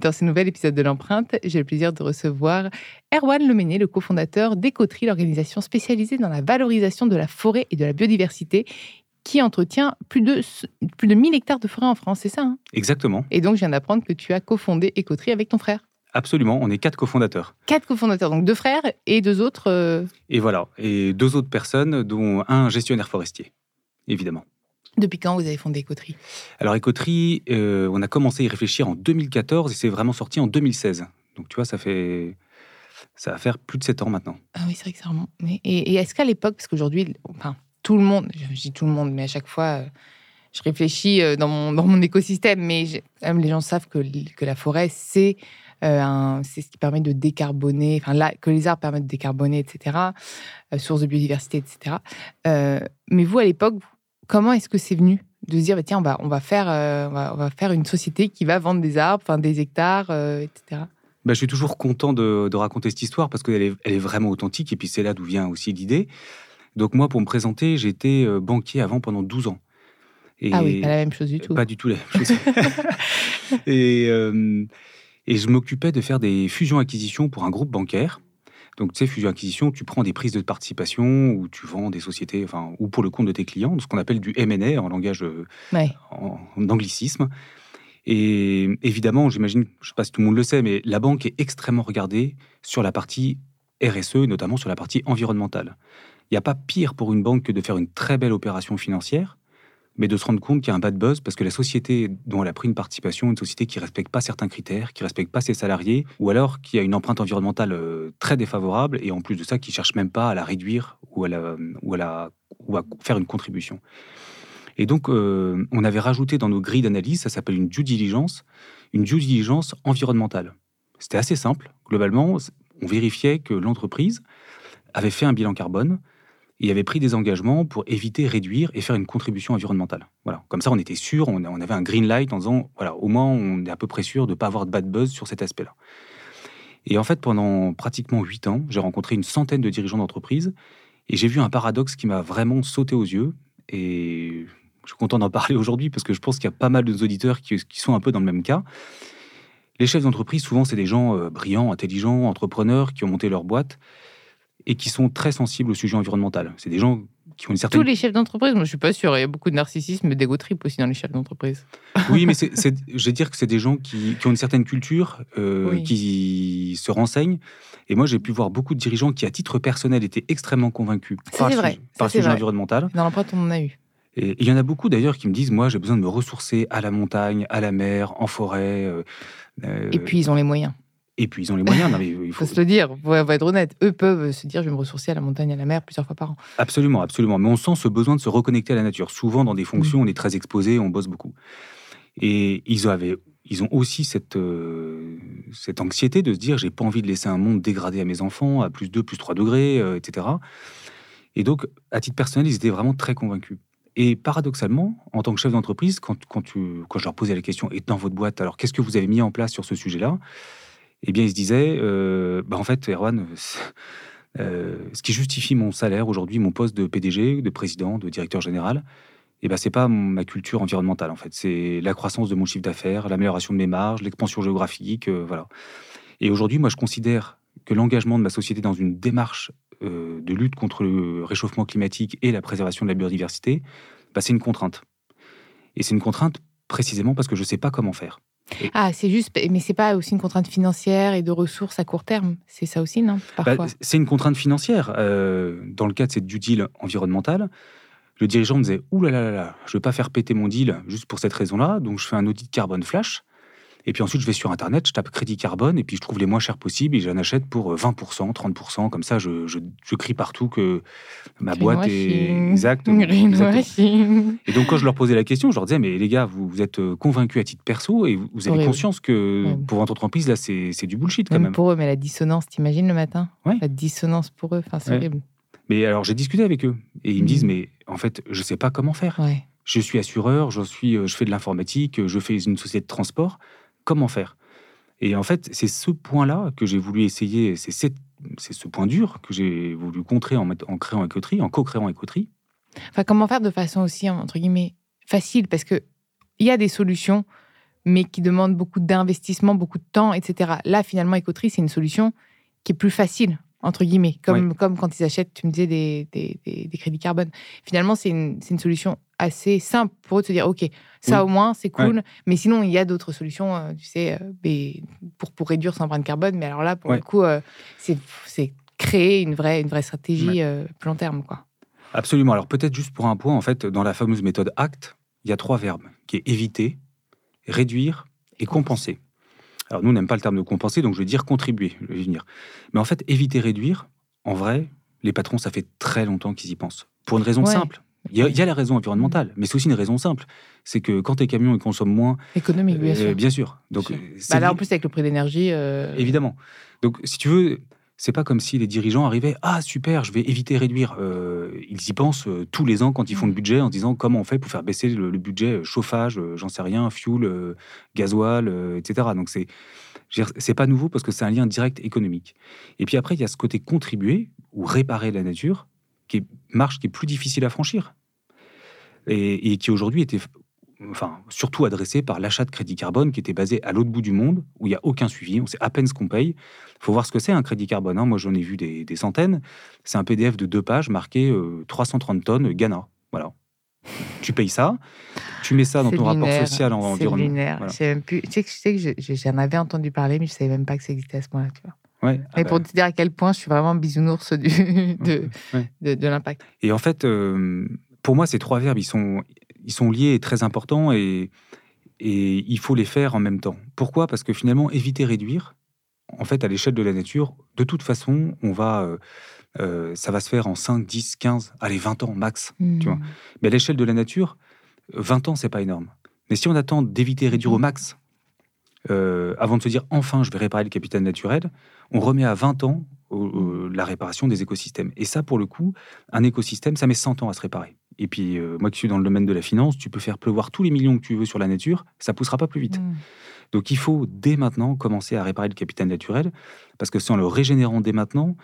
Dans ce nouvel épisode de l'empreinte, j'ai le plaisir de recevoir Erwan Leméné, le cofondateur d'Ecotri, l'organisation spécialisée dans la valorisation de la forêt et de la biodiversité qui entretient plus de, plus de 1000 hectares de forêt en France, c'est ça hein? Exactement. Et donc, je viens d'apprendre que tu as cofondé Ecotri avec ton frère. Absolument, on est quatre cofondateurs. Quatre cofondateurs, donc deux frères et deux autres. euh, Et voilà, et deux autres personnes, dont un gestionnaire forestier, évidemment. Depuis quand vous avez fondé Ecotri Alors, Écoterie, euh, on a commencé à y réfléchir en 2014 et c'est vraiment sorti en 2016. Donc, tu vois, ça fait. Ça va faire plus de sept ans maintenant. Ah oui, c'est vrai que ça remonte. Et, et est-ce qu'à l'époque, parce qu'aujourd'hui, enfin, tout le monde, je dis tout le monde, mais à chaque fois, euh, je réfléchis euh, dans mon, dans mon écosystème, mais même, les gens savent que, que la forêt, c'est euh, ce qui permet de décarboner, enfin, là, que les arbres permettent de décarboner, etc., euh, source de biodiversité, etc. Euh, mais vous, à l'époque, comment est-ce que c'est venu de se dire, bah, tiens, on va, on, va faire, euh, on, va, on va faire une société qui va vendre des arbres, enfin, des hectares, euh, etc. Bah, je suis toujours content de, de raconter cette histoire parce qu'elle est, elle est vraiment authentique et puis c'est là d'où vient aussi l'idée. Donc, moi, pour me présenter, j'étais euh, banquier avant pendant 12 ans. Et Ah oui, pas la même chose du tout. Pas du tout la même chose. et, euh, et je m'occupais de faire des fusions-acquisitions pour un groupe bancaire. Donc, tu sais, fusion-acquisition, tu prends des prises de participation ou tu vends des sociétés, enfin, ou pour le compte de tes clients, ce qu'on appelle du M&A en langage euh, Ouais. en, en anglicisme. Et évidemment, j'imagine, je ne sais pas si tout le monde le sait, mais la banque est extrêmement regardée sur la partie RSE, notamment sur la partie environnementale. Il n'y a pas pire pour une banque que de faire une très belle opération financière, mais de se rendre compte qu'il y a un bad buzz parce que la société dont elle a pris une participation est une société qui ne respecte pas certains critères, qui ne respecte pas ses salariés, ou alors qui a une empreinte environnementale euh, très défavorable, et en plus de ça, qui ne cherche même pas à la réduire ou à, la- ou à, la- ou à faire une contribution. Et donc, euh, on avait rajouté dans nos grilles d'analyse, ça s'appelle une due diligence, une due diligence environnementale. C'était assez simple. Globalement, on vérifiait que l'entreprise avait fait un bilan carbone et avait pris des engagements pour éviter, réduire et faire une contribution environnementale. Voilà. Comme ça, on était sûr, on, avait un green light en disant, voilà, au moins, on est à peu près sûr de ne pas avoir de bad buzz sur cet aspect-là. Et en fait, pendant pratiquement huit ans, j'ai rencontré une centaine de dirigeants d'entreprise et j'ai vu un paradoxe qui m'a vraiment sauté aux yeux. Et je suis content d'en parler aujourd'hui parce que je pense qu'il y a pas mal de nos auditeurs qui, qui sont un peu dans le même cas. Les chefs d'entreprise, souvent, c'est des gens euh, brillants, intelligents, entrepreneurs qui ont monté leur boîte et qui sont très sensibles au sujet environnemental. C'est des gens qui ont une certaine... Tous les chefs d'entreprise, moi je suis pas sûre, il y a beaucoup de narcissisme et d'ego trip aussi dans les chefs d'entreprise. Oui, mais c'est, c'est- je vais dire que c'est des gens qui, qui ont une certaine culture, euh, Oui. qui se renseignent. Et moi, j'ai pu voir beaucoup de dirigeants qui, à titre personnel, étaient extrêmement convaincus Ça, par, c'est le vrai. sujet- Ça, par le c'est sujet vrai. environnemental. Dans l'empreinte, on en a eu. Et il y en a beaucoup d'ailleurs qui me disent, moi, j'ai besoin de me ressourcer à la montagne, à la mer, en forêt. euh, euh, Et puis ils ont les moyens. Et puis ils ont les moyens. Non, mais il faut, faut se le dire, faut, faut être honnête. Eux peuvent se dire je vais me ressourcer à la montagne, à la mer plusieurs fois par an. Absolument, absolument. Mais on sent ce besoin de se reconnecter à la nature. Souvent, dans des Mm. fonctions, on est très exposé, on bosse beaucoup. Et ils avaient, ils ont aussi cette, euh, cette anxiété de se dire, j'ai pas envie de laisser un monde dégradé à mes enfants, à plus 2, plus 3 degrés, euh, etc. Et donc, à titre personnel, ils étaient vraiment très convaincus. Et paradoxalement, en tant que chef d'entreprise, quand, quand, tu- quand je leur posais la question, et dans votre boîte, alors qu'est-ce que vous avez mis en place sur ce sujet-là Eh bien, ils se disaient, euh, bah, en fait, Erwan, c'est- euh, ce qui justifie mon salaire aujourd'hui, mon poste de PDG, de président, de directeur général, eh ben, c'est pas mon- ma culture environnementale, en fait. C'est la croissance de mon chiffre d'affaires, l'amélioration de mes marges, l'expansion géographique, euh, voilà. Et aujourd'hui, moi, je considère que l'engagement de ma société dans une démarche euh, de lutte contre le réchauffement climatique et la préservation de la biodiversité, bah, c'est une contrainte. Et c'est une contrainte précisément parce que je ne sais pas comment faire. Ah, c'est juste, mais c'est pas aussi une contrainte financière et de ressources à court terme. C'est ça aussi, non Bah, Parfois? c'est une contrainte financière. Euh, dans le cas de cette due deal environnementale, le dirigeant me disait Ouh là là là là, je ne veux pas faire péter mon deal juste pour cette raison-là, donc je fais un audit carbone flash. Et puis ensuite, je vais sur Internet, je tape crédit carbone, et puis je trouve les moins chers possibles, et j'en achète pour euh, 20%, 30%. Comme ça, je, je- je crie partout que ma boîte est. Greenwashing. Et donc, quand je leur posais la question, je leur disais, mais les gars, vous, vous êtes euh, convaincus à titre perso et vous, vous avez conscience que pour votre entreprise, là, c'est du bullshit quand Même même. pour eux, mais la dissonance, t'imagines le matin? La dissonance pour eux, enfin, c'est horrible. Mais alors, j'ai discuté avec eux et ils me Mhm. disent, mais en fait, je sais pas comment faire. Ouais. Je suis assureur, je, suis, euh, je fais de l'informatique, je fais une société de transport. Comment faire Et en fait, c'est ce point-là que j'ai voulu essayer, c'est ce point dur que j'ai voulu contrer en, créant Ecoterie, en co-créant Ecoterie. Enfin, comment faire de façon aussi, entre guillemets, facile? Parce que il y a des solutions, mais qui demandent beaucoup d'investissement, beaucoup de temps, etc. Là, finalement, Ecoterie, c'est une solution qui est plus facile, entre guillemets. Comme, comme quand ils achètent, tu me disais, des, des, des- des crédits carbone. Finalement, c'est une, une solution assez simple pour eux de se dire, OK, ça Oui. au moins, c'est cool. Mais sinon, il y a d'autres solutions, euh, tu sais, euh, pour, pour réduire son empreinte carbone. Mais alors là, pour Ouais. le coup, euh, c'est créer une vraie, une vraie stratégie plus long terme, quoi. Absolument. Alors peut-être juste pour un point, en fait, dans la fameuse méthode ACT, il y a trois verbes, qui est éviter, réduire et compenser. Alors nous, on n'aime pas le terme de compenser, donc je vais dire contribuer, je vais venir. Mais en fait, éviter, réduire, en vrai, les patrons, ça fait très longtemps qu'ils y pensent. Pour une raison Ouais. simple. Il y, a, il y a la raison environnementale, mais c'est aussi une raison simple. C'est que quand tes camions ils consomment moins, Économique, bien euh, sûr. bien sûr. Donc, Sûr. euh, Bah là, en plus, avec le prix d'énergie. euh, Évidemment. Donc, si tu veux, c'est pas comme si les dirigeants arrivaient Ah, super, je vais éviter, réduire. Euh, ils y pensent euh, tous les ans quand ils font le Mm. budget en se disant comment on fait pour faire baisser le, le budget euh, chauffage, euh, j'en sais rien, fuel, gasoil, etc. Donc, c'est. C'est pas nouveau parce que c'est un lien direct économique. Et puis après, il y a ce côté contribuer ou réparer la nature, qui est marche qui est plus difficile à franchir. Et, et qui aujourd'hui était enfin, surtout adressé par l'achat de crédit carbone qui était basé à l'autre bout du monde, où il n'y a aucun suivi, on sait à peine ce qu'on paye. Il faut voir ce que c'est un crédit carbone. hein. Moi, j'en ai vu des, des centaines. C'est un PDF de deux pages marqué euh, 330 tonnes Ghana. Voilà. Tu payes ça, tu mets ça dans ton rapport social en environnement. Voilà. Je sais même plus. Tu sais que, je sais que je- je- j'en avais entendu parler, mais je savais même pas que ça existait à ce point-là. Tu vois. Ouais. Ah Mais bah, pour te dire à quel point je suis vraiment bisounours du, de, ouais. de, de l'impact. Et en fait, euh, pour moi, ces trois verbes, ils sont, ils sont liés et très importants et, et il faut les faire en même temps. Pourquoi? Parce que finalement, éviter, réduire, en fait, à l'échelle de la nature, de toute façon, on va, euh, euh, ça va se faire en 5, 10, 15, allez, 20 ans max. Tu vois. Hmm. Mais à l'échelle de la nature, 20 ans, c'est pas énorme. Mais si on attend d'éviter, réduire au max, euh, avant de se dire enfin je vais réparer le capital naturel, on remet à 20 ans la réparation des écosystèmes. Et ça, pour le coup, un écosystème, ça met 100 ans à se réparer. Et puis, euh, moi qui suis dans le domaine de la finance, tu peux faire pleuvoir tous les millions que tu veux sur la nature, ça poussera pas plus vite. Hmm. Donc il faut dès maintenant commencer à réparer le capital naturel, parce que en le régénérant dès maintenant,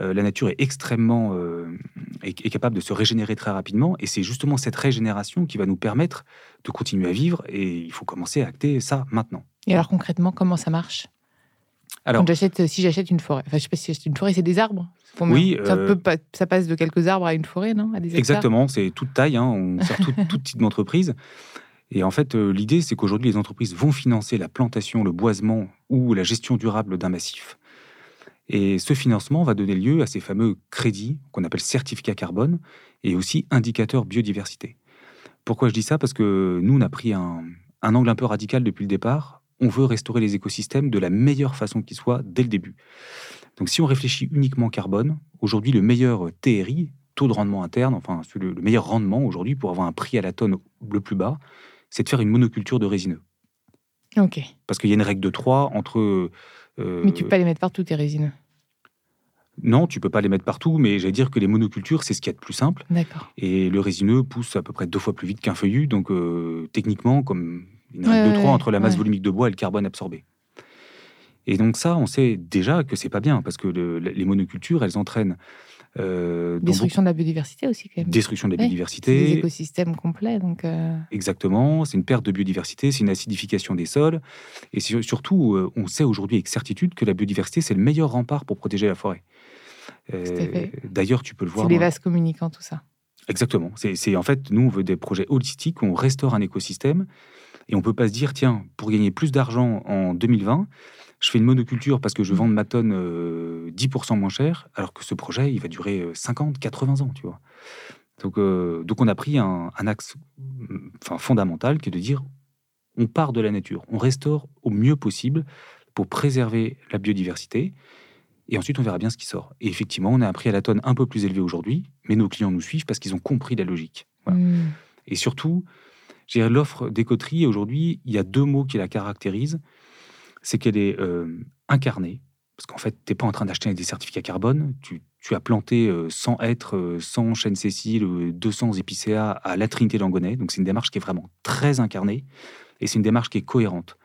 euh, la nature est extrêmement euh, est, est capable de se régénérer très rapidement, et c'est justement cette régénération qui va nous permettre de continuer à vivre, et il faut commencer à acter ça maintenant. Et alors concrètement, comment ça marche? Alors, Quand j'achète, si j'achète une forêt, enfin je sais pas si j'achète une forêt, c'est des arbres? Combien Oui, ça, euh, peut pas- ça passe de quelques arbres à une forêt, non? À des hectares? Exactement, c'est toute taille, hein, on sert tout, tout type d'entreprise. Et en fait, euh, l'idée, c'est qu'aujourd'hui, les entreprises vont financer la plantation, le boisement ou la gestion durable d'un massif. Et ce financement va donner lieu à ces fameux crédits qu'on appelle certificats carbone et aussi indicateurs biodiversité. Pourquoi je dis ça? Parce que nous, on a pris un, un angle un peu radical depuis le départ. On veut restaurer les écosystèmes de la meilleure façon qui soit dès le début. Donc si on réfléchit uniquement carbone, aujourd'hui le meilleur TRI, taux de rendement interne, enfin le, le meilleur rendement aujourd'hui pour avoir un prix à la tonne le plus bas, c'est de faire une monoculture de résineux. Ok. Parce qu'il y a une règle de 3 entre... euh, Mais tu peux pas les mettre partout, tes résineux. Non, tu peux pas les mettre partout, mais j'allais dire que les monocultures, c'est ce qui est de plus simple. D'accord. Et le résineux pousse à peu près deux fois plus vite qu'un feuillu, donc euh, techniquement, comme une Ouais, règle de ouais, trois entre la masse ouais. volumique de bois et le carbone absorbé. Et donc ça, on sait déjà que c'est pas bien, parce que le- les monocultures, elles entraînent euh, Destruction de la biodiversité aussi, quand même. destruction de la Ouais, C'est des biodiversité, écosystèmes complets, donc. euh, Exactement, c'est une perte de biodiversité, c'est une acidification des sols. Et sur- surtout, euh, on sait aujourd'hui avec certitude que la biodiversité, c'est le meilleur rempart pour protéger la forêt. Euh. D'ailleurs, tu peux le voir. C'est dans- vases communicants, tout ça. Exactement. C'est en fait, nous, on veut des projets holistiques où on restaure un écosystème et on peut pas se dire, tiens, pour gagner plus d'argent en 2020, je fais une monoculture parce que je vends ma tonne euh, 10% moins cher, alors que ce projet, il va durer euh, 50, 80 ans, tu vois. Donc, euh, donc on a pris un, un axe mm, enfin, fondamental qui est de dire, on part de la nature, on restaure au mieux possible pour préserver la biodiversité. Et ensuite, on verra bien ce qui sort. Et effectivement, on a un prix à la tonne un peu plus élevé aujourd'hui, mais nos clients nous suivent parce qu'ils ont compris la logique. Voilà. Hmm. Et surtout, l'offre d'écoterie, aujourd'hui, il y a deux mots qui la caractérisent. C'est qu'elle est euh, incarnée, parce qu'en fait, tu n'es pas en train d'acheter des certificats carbone. Tu, as planté euh, 100 hêtres, euh, 100 chênes Cécile, euh, 200 épicéas à la Trinité d'Angonay. Donc, c'est une démarche qui est vraiment très incarnée et c'est une démarche qui est cohérente.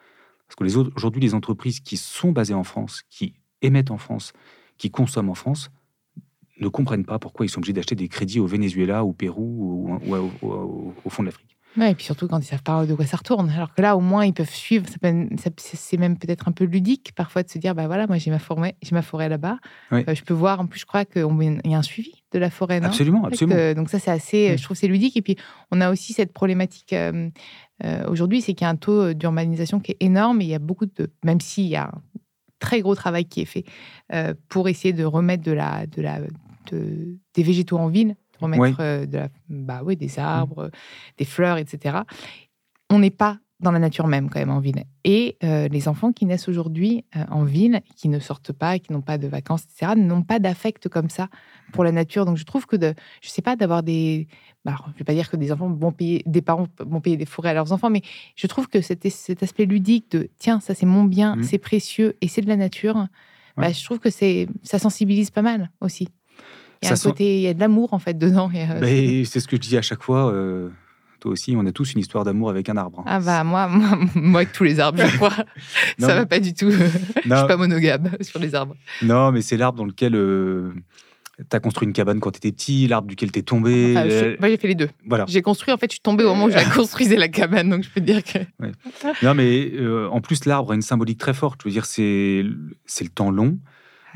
Parce que les aujourd'hui, les entreprises qui sont basées en France, qui émettent en France, qui consomment en France, ne comprennent pas pourquoi ils sont obligés d'acheter des crédits au Venezuela, au Pérou ou, au fond de l'Afrique. Ouais, et puis surtout quand ils savent pas de quoi ça retourne. Alors que là, au moins, ils peuvent suivre. C'est même peut-être un peu ludique parfois de se dire, bah voilà, moi j'ai ma forêt, j'ai ma forêt là-bas. Oui. Euh, je peux voir. En plus, je crois qu'il y a un suivi de la forêt, non? Absolument, absolument. que, donc ça, c'est assez. Je trouve c'est ludique. Et puis, on a aussi cette problématique euh, euh, aujourd'hui, c'est qu'il y a un taux d'urbanisation qui est énorme. Et il y a beaucoup de, même s'il y a un très gros travail qui est fait pour essayer de remettre de la, de la, de- des végétaux en ville, remettre Ouais. euh, de la, bah oui, des arbres, des fleurs, etc. On n'est pas dans la nature même quand même en ville. Et euh, les enfants qui naissent aujourd'hui euh, en ville, qui ne sortent pas, qui n'ont pas de vacances, etc., n'ont pas d'affect comme ça pour la nature. Donc je trouve que, de, je sais pas, d'avoir des... bah, alors, je ne vais pas dire que des enfants vont payer, des parents vont payer des forêts à leurs enfants, mais je trouve que cet, cet aspect ludique de, tiens, ça c'est mon bien, Mhm. c'est précieux et c'est de la nature, bah, je trouve que c'est ça sensibilise pas mal aussi. Il y a un sent- côté, il y a de l'amour en fait dedans. euh, c'est ce que je dis à chaque fois. euh, toi aussi, on a tous une histoire d'amour avec un arbre. hein. Ah bah moi, moi, moi avec tous les arbres, je crois. Non, ça va pas du tout. je suis pas monogame sur les arbres. non, mais c'est l'arbre dans lequel tu as construit une cabane quand tu étais petit, l'arbre duquel tu es tombé. Enfin, je- euh, moi, j'ai fait les deux. Voilà. J'ai construit, en fait, je suis tombée au moment où j'ai construisé la cabane, donc je peux te dire que. Non, mais euh, en plus, l'arbre a une symbolique très forte. Je veux dire, c'est le temps long.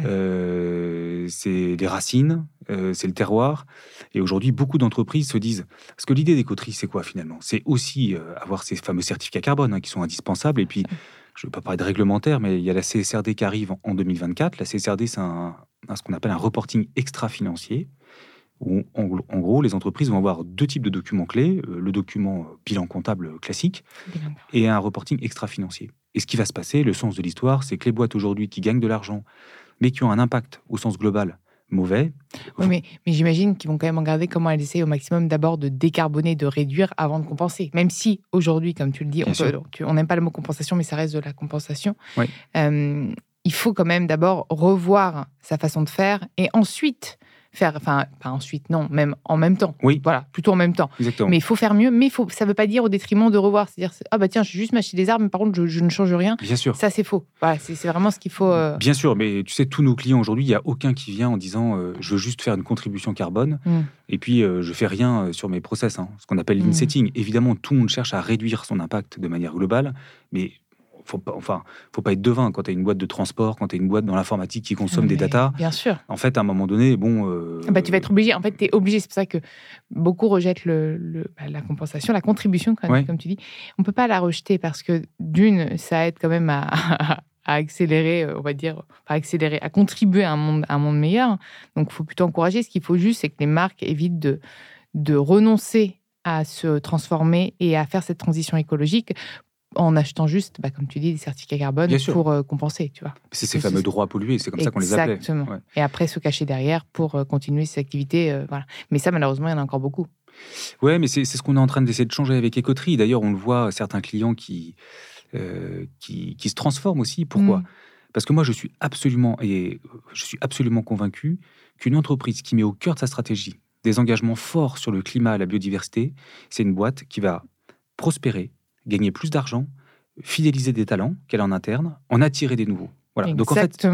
Euh, c'est les racines, euh, c'est le terroir. Et aujourd'hui, beaucoup d'entreprises se disent. Parce que l'idée des coteries, c'est quoi finalement? C'est aussi euh, avoir ces fameux certificats carbone hein, qui sont indispensables. Et puis, je ne veux pas parler de réglementaire, mais il y a la CSRD qui arrive en- en 2024. La CSRD, c'est un, un- ce qu'on appelle un reporting extra-financier. Où, en, en gros, les entreprises vont avoir deux types de documents clés le document bilan comptable classique et un reporting extra-financier. Et ce qui va se passer, le sens de l'histoire, c'est que les boîtes aujourd'hui qui gagnent de l'argent, mais qui ont un impact au sens global mauvais, Oui, mais, mais j'imagine qu'ils vont quand même regarder comment elles essayent au maximum d'abord de décarboner, de réduire avant de compenser. Même si aujourd'hui, comme tu le dis, Bien on n'aime pas le mot compensation, mais ça reste de la compensation. Oui. Euh, il faut quand même d'abord revoir sa façon de faire et ensuite faire, enfin, pas ensuite, non, même en même temps. Oui. Voilà, plutôt en même temps. exactement. Mais il faut faire mieux, mais faut, ça ne veut pas dire au détriment de revoir. C'est-à-dire, c'est- ah bah tiens, je vais juste m'acheter des arbres, mais par contre, je, je ne change rien. Bien sûr. Ça, c'est faux. Voilà, c'est vraiment ce qu'il faut. euh, Bien sûr, mais tu sais, tous nos clients aujourd'hui, il n'y a aucun qui vient en disant euh, je veux juste faire une contribution carbone Mm. et puis euh, je fais rien euh, sur mes process, hein, ce qu'on appelle Mm. l'insetting. Évidemment, tout le monde cherche à réduire son impact de manière globale, mais faut pas, enfin, faut pas être devin quand tu as une boîte de transport, quand tu as une boîte dans l'informatique qui consomme des datas. Bien sûr. En fait, à un moment donné, bon. euh, Bah, tu vas être obligé. En fait, tu es obligé. C'est pour ça que beaucoup rejettent le, le- bah, la compensation, la contribution, comme, Ouais. comme tu dis. On peut pas la rejeter parce que, d'une, ça aide quand même à, à accélérer, euh, on va dire, pas accélérer, à contribuer à un monde, à un monde meilleur. Donc, il faut plutôt encourager. Ce qu'il faut juste, c'est que les marques évitent de, de renoncer à se transformer et à faire cette transition écologique en achetant juste, bah, comme tu dis, des certificats carbone pour euh, compenser, tu vois. C'est ces fameux droits pollués, c'est comme ça qu'on les appelait. Exactement. Ouais. Et après, se cacher derrière pour euh, continuer ses activités. euh, voilà. Mais ça, malheureusement, il y en a encore beaucoup. Ouais, mais c'est ce qu'on est en train d'essayer de changer avec Écoterie. D'ailleurs, on le voit, certains clients qui, qui, qui se transforment aussi. Pourquoi Mm. Parce que moi, je suis absolument, et je suis absolument convaincu qu'une entreprise qui met au cœur de sa stratégie des engagements forts sur le climat et la biodiversité, c'est une boîte qui va prospérer, gagner plus d'argent, fidéliser des talents qu'elle a en interne, en attirer des nouveaux. Voilà. Donc en fait,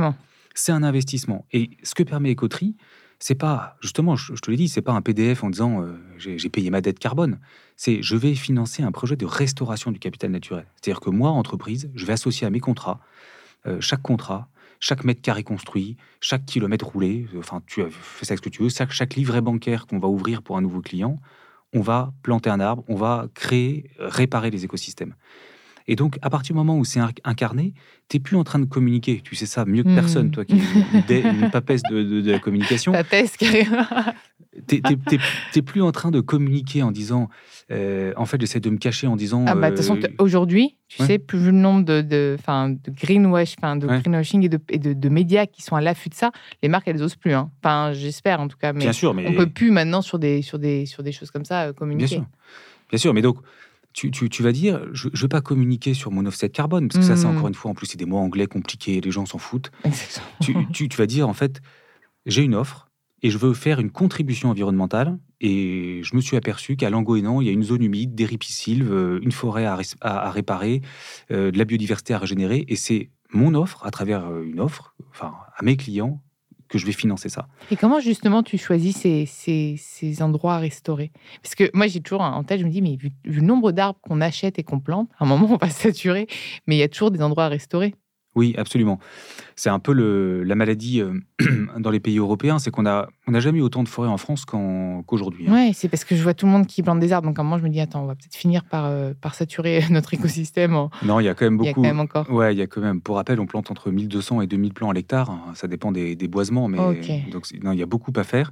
c'est un investissement. Et ce que permet Ecoterie, c'est pas, justement, je, te l'ai dit, c'est pas un PDF en disant euh, j'ai payé ma dette carbone. C'est je vais financer un projet de restauration du capital naturel. C'est-à-dire que moi, entreprise, je vais associer à mes contrats, euh, chaque contrat, chaque mètre carré construit, chaque kilomètre roulé, enfin, tu fais ça ce que tu veux, chaque, chaque livret bancaire qu'on va ouvrir pour un nouveau client, on va planter un arbre, on va créer, réparer les écosystèmes. Et donc, à partir du moment où c'est incarné, tu n'es plus en train de communiquer. Tu sais ça mieux que personne, hmm. toi qui es une, papesse de, de, la communication. Papesse, carrément. Tu n'es plus en train de communiquer en disant, euh, en fait, j'essaie de me cacher en disant. Ah bah, de toute façon, euh, aujourd'hui, tu sais, plus le nombre de, de, de greenwash, de greenwashing et, de, et de, médias qui sont à l'affût de ça, les marques, elles n'osent plus. Hein. Enfin, j'espère en tout cas. Mais Bien sûr, mais. On ne peut plus maintenant sur des, sur des, sur des choses comme ça euh, communiquer. Bien sûr. Bien sûr, mais donc, tu, vas dire, je ne veux pas communiquer sur mon offset carbone, parce que ça, c'est mmh. encore une fois, en plus, c'est des mots anglais compliqués, les gens s'en foutent. Tu, tu, vas dire, en fait, j'ai une offre et je veux faire une contribution environnementale. Et je me suis aperçu qu'à Langoénan, il y a une zone humide, des ripisylves, euh, une forêt à, réparer, euh, de la biodiversité à régénérer. Et c'est mon offre, à travers euh, une offre, enfin, à mes clients, que je vais financer ça. Et comment justement tu choisis ces, ces, endroits à restaurer? Parce que moi j'ai toujours en tête, je me dis, mais vu, vu le nombre d'arbres qu'on achète et qu'on plante, à un moment on va saturer, mais il y a toujours des endroits à restaurer. Oui, absolument. C'est un peu le, la maladie euh, dans les pays européens, c'est qu'on n'a on a jamais eu autant de forêts en France qu'aujourd'hui. Hein. Oui, c'est parce que je vois tout le monde qui plante des arbres. Donc à un moment, je me dis, attends, on va peut-être finir par, euh, par saturer notre écosystème. Non, il y a quand même beaucoup. Il y a quand même encore. Ouais, il y a quand même. Pour rappel, on plante entre 1200 et 2000 plants à l'hectare. Hein. Ça dépend des, des boisements, mais donc non, il y a beaucoup à faire.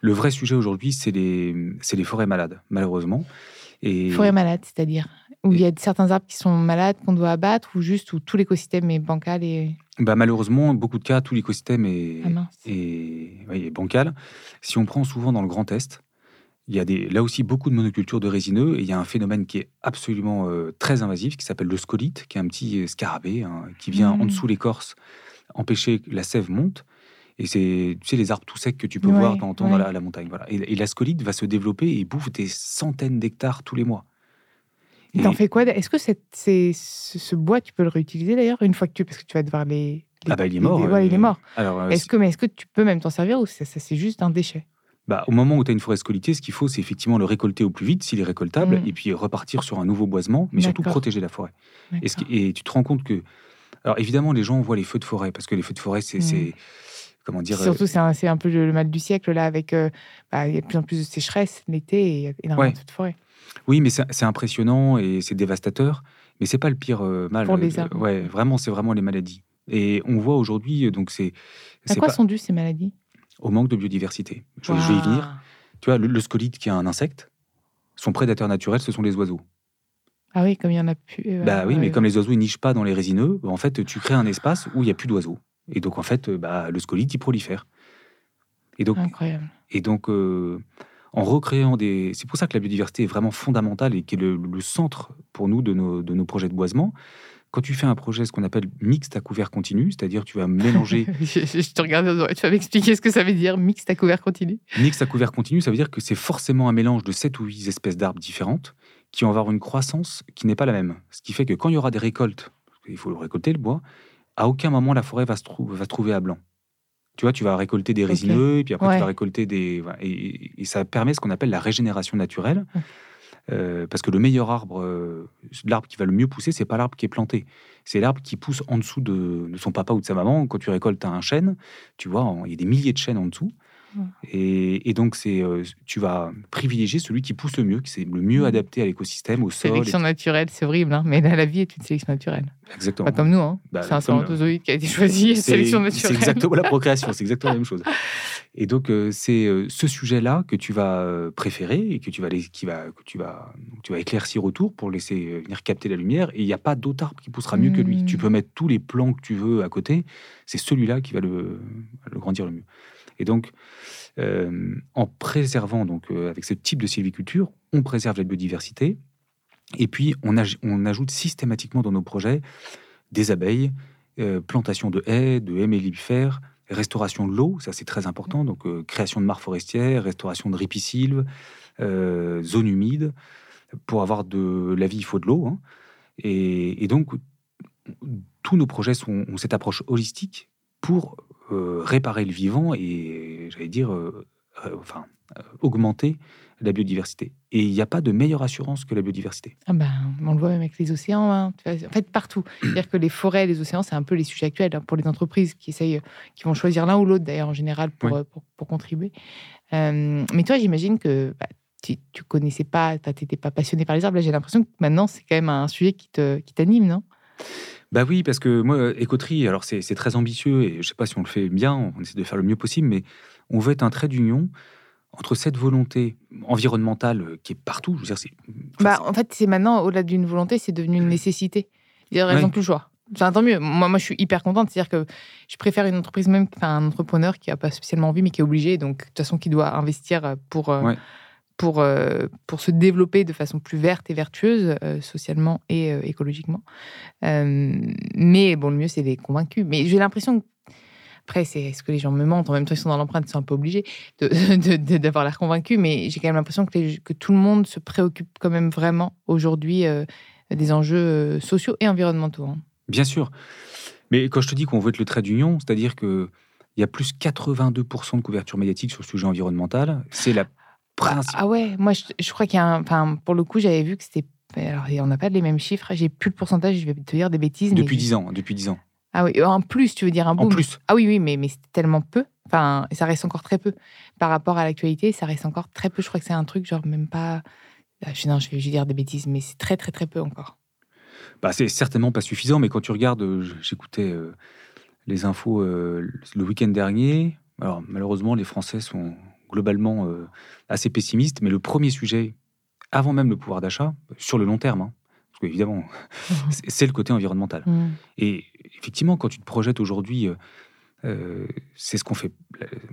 Le vrai sujet aujourd'hui, c'est les, les forêts malades, malheureusement. Et... Forêts malades, c'est-à-dire? Où il y a certains arbres qui sont malades qu'on doit abattre ou juste où tout l'écosystème est bancal et... Bah malheureusement, beaucoup de cas, tout l'écosystème est, ah est, bancal. Si on prend souvent dans le Grand Est, il y a des, là aussi beaucoup de monocultures de résineux et il y a un phénomène qui est absolument euh, très invasif qui s'appelle le scolite, qui est un petit scarabée hein, qui vient en mmh. dessous l'écorce empêcher que la sève monte. Et c'est tu sais, les arbres tout secs que tu peux voir dans, dans la, la, montagne. Voilà. Et, et, la scolite va se développer et bouffe des centaines d'hectares tous les mois. Et t'en fais quoi Est-ce que c'est, ce bois, tu peux le réutiliser d'ailleurs une fois que tu. Parce que tu vas devoir les. ah, bah il est mort. il est mort. Alors, euh, est-ce, que, mais est-ce que tu peux même t'en servir ou ça, c'est juste un déchet? Bah, au moment où tu as une forêt scolitée, ce qu'il faut, c'est effectivement le récolter au plus vite, s'il est récoltable, mmh. et puis repartir sur un nouveau boisement, mais surtout protéger la forêt. Et, et, tu te rends compte que. Alors évidemment, les gens voient les feux de forêt, parce que les feux de forêt, c'est. Mmh. comment dire Surtout, c'est un, un, peu le mal du siècle, là, avec. Euh, bah, il y a de plus en plus de sécheresse l'été et il y a énormément de feux de forêt. Oui, mais c'est impressionnant et c'est dévastateur. Mais c'est pas le pire euh, mal. Pour les arbres. ouais, vraiment, c'est vraiment les maladies. Et on voit aujourd'hui, euh, donc c'est. À quoi sont dues ces maladies? Au manque de biodiversité. Je, vais y venir. Tu vois, le, scolite qui est un insecte, son prédateur naturel, ce sont les oiseaux. Ah oui, comme il y en a plus. Euh, bah oui, mais comme les oiseaux ils nichent pas dans les résineux, en fait, tu crées un espace où il y a plus d'oiseaux. Et donc en fait, bah, le scolite il prolifère. Et donc, Incroyable. Et donc, en recréant des... C'est pour ça que la biodiversité est vraiment fondamentale et qui est le, centre pour nous de nos, de nos, projets de boisement. Quand tu fais un projet, ce qu'on appelle mixte à couvert continu, c'est-à-dire tu vas mélanger... je, te regarde, tu vas m'expliquer ce que ça veut dire, mixte à couvert continu Mixte à couvert continu, ça veut dire que c'est forcément un mélange de 7 ou 8 espèces d'arbres différentes qui vont avoir une croissance qui n'est pas la même. Ce qui fait que quand il y aura des récoltes, il faut le récolter le bois, à aucun moment la forêt va se, va se trouver à blanc. Tu vois, tu vas récolter des résineux, et puis après tu vas récolter des. Et, ça permet ce qu'on appelle la régénération naturelle. Euh, parce que le meilleur arbre, euh, l'arbre qui va le mieux pousser, c'est pas l'arbre qui est planté. C'est l'arbre qui pousse en dessous de, son papa ou de sa maman. Quand tu récoltes un chêne, tu vois, il y a des milliers de chênes en dessous. Et, donc, c'est, euh, tu vas privilégier celui qui pousse le mieux, qui est le mieux mmh. adapté à l'écosystème, au sol. Sélection naturelle, c'est horrible, hein, mais la vie est une sélection naturelle. Exactement. Pas comme nous, hein. Bah, c'est un spermatozoïde qui a été choisi, sélection naturelle. C'est exactement la procréation, c'est exactement la même chose. Et donc, euh, c'est euh, ce sujet-là que tu vas préférer et que tu vas, qui va, que tu vas, tu vas éclaircir autour pour laisser venir capter la lumière. Et il n'y a pas d'autre arbre qui poussera mieux que lui. Tu mmh. peux mettre tous les plants que tu veux à côté, c'est celui-là qui va le, le grandir le mieux. Et donc, euh, en préservant, donc, euh, avec ce type de sylviculture, on préserve la biodiversité. Et puis, on, ajoute systématiquement dans nos projets des abeilles, euh, plantation de haies, de haies mellifères, restauration de l'eau, ça c'est très important, donc euh, création de mares forestières, restauration de ripisylves, zones humides. Pour avoir de la vie, il faut de l'eau. hein. Et, donc, tous nos projets ont cette approche holistique pour euh, réparer le vivant et, j'allais dire, euh, euh, enfin, augmenter la biodiversité. Et il n'y a pas de meilleure assurance que la biodiversité. Ah ben, on le voit même avec les océans. hein. En fait, partout. C'est-à-dire que les forêts et les océans, c'est un peu les sujets actuels hein, pour les entreprises qui essayent, qui vont choisir l'un ou l'autre d'ailleurs en général pour, Oui. pour, pour contribuer. Euh, mais toi, j'imagine que bah, tu, tu connaissais pas, tu n'étais pas passionné par les arbres. Là, j'ai l'impression que maintenant, c'est quand même un sujet qui te- qui t'anime, non? Bah oui, parce que moi, écoterie, alors c'est c'est très ambitieux et je sais pas si on le fait bien, on essaie de faire le mieux possible, mais on veut être un trait d'union entre cette volonté environnementale euh, qui est partout. Je veux dire, c'est. enfin, bah, En fait, c'est maintenant, au-delà d'une volonté, c'est devenu une nécessité. C'est-à-dire, Elles Ouais. n'ont plus le choix. Enfin, tant mieux. Moi, moi, je suis hyper contente. C'est-à-dire que je préfère une entreprise, même enfin, un entrepreneur qui n'a pas spécialement envie, mais qui est obligé, donc de toute façon, qui doit investir pour, euh, Ouais. Pour, euh, pour se développer de façon plus verte et vertueuse, euh, socialement et euh, écologiquement. Mais bon, le mieux, c'est les convaincus. Mais j'ai l'impression que. Après, c'est ce que les gens me mentent. En même temps, ils sont dans l'empreinte, ils sont un peu obligés d'avoir l'air convaincus. Mais j'ai quand même l'impression que, que tout le monde se préoccupe quand même vraiment aujourd'hui des enjeux sociaux et environnementaux. hein. Bien sûr. Mais quand je te dis qu'on veut être le trait d'union, c'est-à-dire que il y a plus 82% de couverture médiatique sur le sujet environnemental. C'est la principale. Ah ouais, moi, je, je crois qu'il y a un. Enfin, pour le coup, j'avais vu que c'était. Alors, on n'a pas les mêmes chiffres. J'ai plus le pourcentage, je vais te dire des bêtises. mais depuis j'ai- 10 ans. Depuis 10 ans. Ah oui, en plus, tu veux dire un En boom. plus. Ah oui, oui, mais, mais c'est tellement peu. Enfin, ça reste encore très peu. Par rapport à l'actualité, ça reste encore très peu. Je crois que c'est un truc, genre même pas. Ah, non, je vais je vais dire des bêtises, mais c'est très, très, très peu encore. Bah, c'est certainement pas suffisant, mais quand tu regardes, euh, j'écoutais euh, les infos euh, le week-end dernier. Alors, malheureusement, les Français sont globalement euh, assez pessimistes, mais le premier sujet, avant même le pouvoir d'achat, sur le long terme, hein, parce qu'évidemment, c'est- c'est le côté environnemental. Mm. Et effectivement, quand tu te projettes aujourd'hui, euh, euh, c'est ce qu'on fait.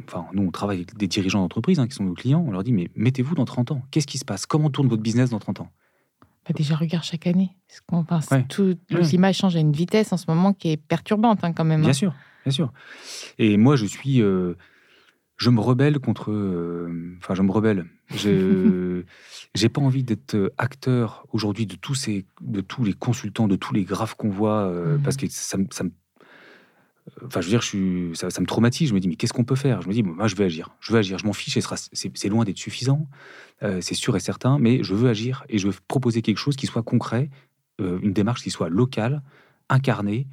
Enfin, nous, on travaille avec des dirigeants d'entreprise hein, qui sont nos clients. On leur dit, mais mettez-vous dans 30 ans. Qu'est-ce qui se passe? Comment tourne votre business dans 30 ans? Bah, déjà, regarde chaque année. Parce qu'on pense Ouais. tout, le Ouais. climat change à une vitesse en ce moment qui est perturbante hein, quand même. Bien hein. sûr, bien sûr. Et moi, je suis. euh, je me rebelle contre. euh, Enfin, je me rebelle. Je j'ai pas envie d'être euh, acteur aujourd'hui de tous ces, de tous les consultants, de tous les graphes qu'on voit, euh, Mhm. parce que ça, me- ça me- Enfin, je veux dire, je suis, ça, ça me traumatise. Je me dis, mais qu'est-ce qu'on peut faire? Je me dis, moi, je vais agir. Je veux agir. Je m'en fiche. C'est c'est loin d'être suffisant. euh, c'est sûr et certain. Mais je veux agir et je veux proposer quelque chose qui soit concret, euh, une démarche qui soit locale, incarnée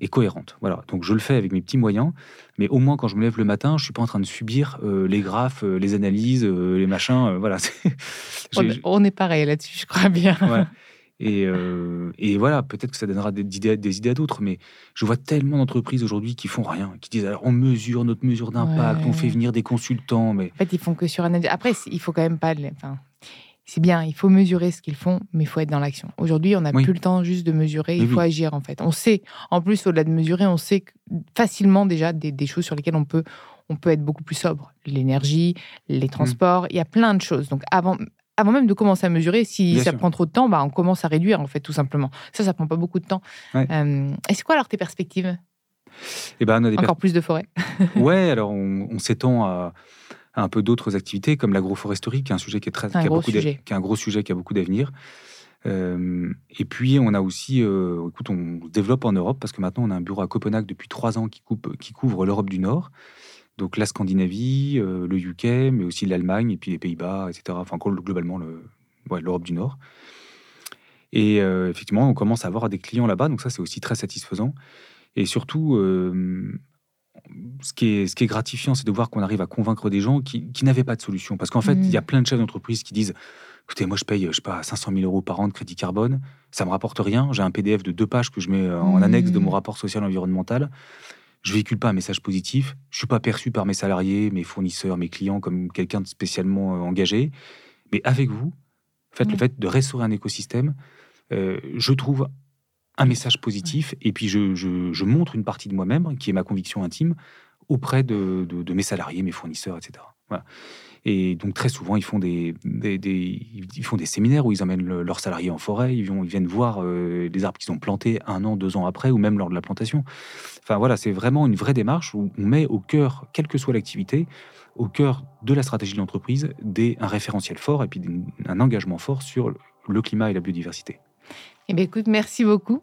et cohérente. Voilà. Donc je le fais avec mes petits moyens, mais au moins quand je me lève le matin, je suis pas en train de subir euh, les graphes, euh, les analyses, euh, les machins. voilà. On, est pareil là-dessus, je crois bien. Ouais. Et, et voilà, peut-être que ça donnera des idées, des idées à d'autres, mais je vois tellement d'entreprises aujourd'hui qui font rien, qui disent alors, on mesure notre mesure d'impact, Ouais. on fait venir des consultants, mais En fait, ils font que sur analyse. Après, il faut quand même pas. les- Enfin, c'est bien, il faut mesurer ce qu'ils font, mais il faut être dans l'action. Aujourd'hui, on n'a Oui. plus le temps juste de mesurer, Mais il faut oui. agir en fait. On sait, en plus, au-delà de mesurer, on sait facilement déjà des, des choses sur lesquelles on peut, on peut être beaucoup plus sobre. L'énergie, les transports, il y a plein de choses. Donc avant. Avant même de commencer à mesurer, si Bien ça sûr. prend trop de temps, bah, on commence à réduire, en fait, tout simplement. Ça, ça prend pas beaucoup de temps. Ouais. Euh, et c'est quoi alors tes perspectives? Eh ben, on a des Encore plus de forêt Ouais, alors on, on s'étend à, à un peu d'autres activités comme l'agroforesterie, qui est un sujet qui est très, qui a gros beaucoup d'a- sujet. qui est un gros sujet qui a beaucoup d'avenir. Euh, et puis on a aussi, euh, écoute, on développe en Europe parce que maintenant on a un bureau à Copenhague depuis trois ans qui, coupe, qui couvre l'Europe du Nord, donc la Scandinavie, euh, le UK, mais aussi l'Allemagne et puis les Pays-Bas, etc. Enfin globalement le, ouais, l'Europe du Nord. Et effectivement, on commence à avoir des clients là-bas, donc ça c'est aussi très satisfaisant. Et surtout, ce, qui est, ce qui est gratifiant, c'est de voir qu'on arrive à convaincre des gens qui, qui n'avaient pas de solution. Parce qu'en fait, il y a plein de chefs d'entreprise qui disent Écoutez, moi je paye, je sais pas, 500 000 euros par an de crédit carbone, ça me rapporte rien. J'ai un PDF de deux pages que je mets euh, en annexe de mon rapport social environnemental. Je véhicule pas un message positif. Je suis pas perçu par mes salariés, mes fournisseurs, mes clients comme quelqu'un de spécialement euh, engagé. Mais avec vous, en fait, le fait de restaurer un écosystème, euh, je trouve un message positif et puis je, je- je montre une partie de moi-même, qui est ma conviction intime, auprès de, de- de mes salariés, mes fournisseurs, etc. Voilà. Et donc très souvent, ils font des, des, des- ils font des séminaires où ils emmènent le- leurs salariés en forêt, ils, vont, ils viennent voir euh, les arbres qu'ils ont plantés un an, deux ans après, ou même lors de la plantation. Enfin voilà, c'est vraiment une vraie démarche où on met au cœur, quelle que soit l'activité, au cœur de la stratégie de l'entreprise, un référentiel fort et puis un engagement fort sur le climat et la biodiversité. Eh bien, écoute, merci beaucoup.